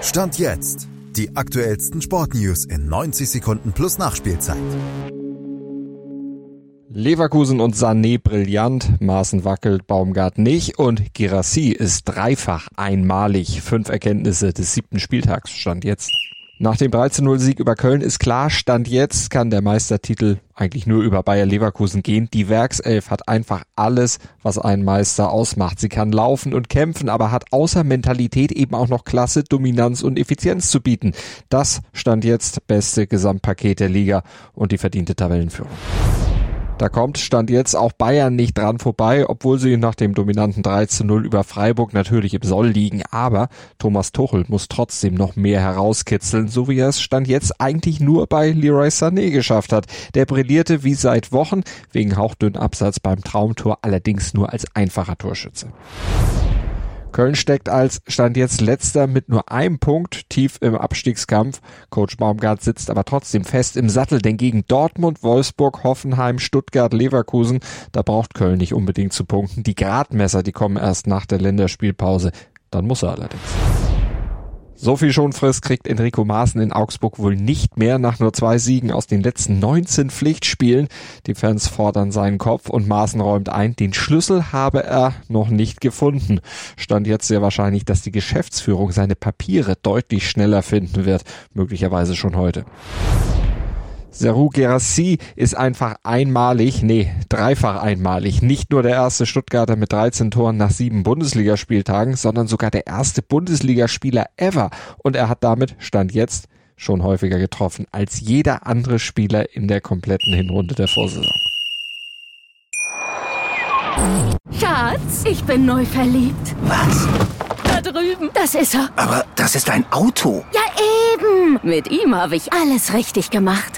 Stand jetzt. Die aktuellsten Sportnews in 90 Sekunden plus Nachspielzeit. Leverkusen und Sané brillant, Maaßen wackelt, Baumgart nicht und Girassi ist dreifach einmalig. Fünf Erkenntnisse des siebten Spieltags stand jetzt. Nach dem 13-0-Sieg über Köln ist klar, Stand jetzt kann der Meistertitel eigentlich nur über Bayer Leverkusen gehen. Die Werkself hat einfach alles, was einen Meister ausmacht. Sie kann laufen und kämpfen, aber hat außer Mentalität eben auch noch Klasse, Dominanz und Effizienz zu bieten. Das stand jetzt beste Gesamtpaket der Liga und die verdiente Tabellenführung. Da kommt Stand jetzt auch Bayern nicht dran vorbei, obwohl sie nach dem dominanten 3 zu 0 über Freiburg natürlich im Soll liegen. Aber Thomas Tuchel muss trotzdem noch mehr herauskitzeln, so wie er es Stand jetzt eigentlich nur bei Leroy Sané geschafft hat. Der brillierte wie seit Wochen wegen hauchdünn Absatz beim Traumtor, allerdings nur als einfacher Torschütze. Köln steckt als Stand jetzt letzter mit nur einem Punkt tief im Abstiegskampf. Coach Baumgart sitzt aber trotzdem fest im Sattel, denn gegen Dortmund, Wolfsburg, Hoffenheim, Stuttgart, Leverkusen, da braucht Köln nicht unbedingt zu punkten. Die Gradmesser, die kommen erst nach der Länderspielpause. Dann muss er allerdings. So viel Schonfrist kriegt Enrico Maaßen in Augsburg wohl nicht mehr nach nur zwei Siegen aus den letzten 19 Pflichtspielen. Die Fans fordern seinen Kopf und Maaßen räumt ein, den Schlüssel habe er noch nicht gefunden. Stand jetzt sehr wahrscheinlich, dass die Geschäftsführung seine Papiere deutlich schneller finden wird, möglicherweise schon heute. Seru Gerassi ist einfach einmalig, nee, dreifach einmalig. Nicht nur der erste Stuttgarter mit 13 Toren nach sieben Bundesligaspieltagen, sondern sogar der erste Bundesligaspieler ever. Und er hat damit, Stand jetzt, schon häufiger getroffen als jeder andere Spieler in der kompletten Hinrunde der Vorsaison. Schatz, ich bin neu verliebt. Was? Da drüben. Das ist er. Aber das ist ein Auto. Ja, eben. Mit ihm habe ich alles richtig gemacht.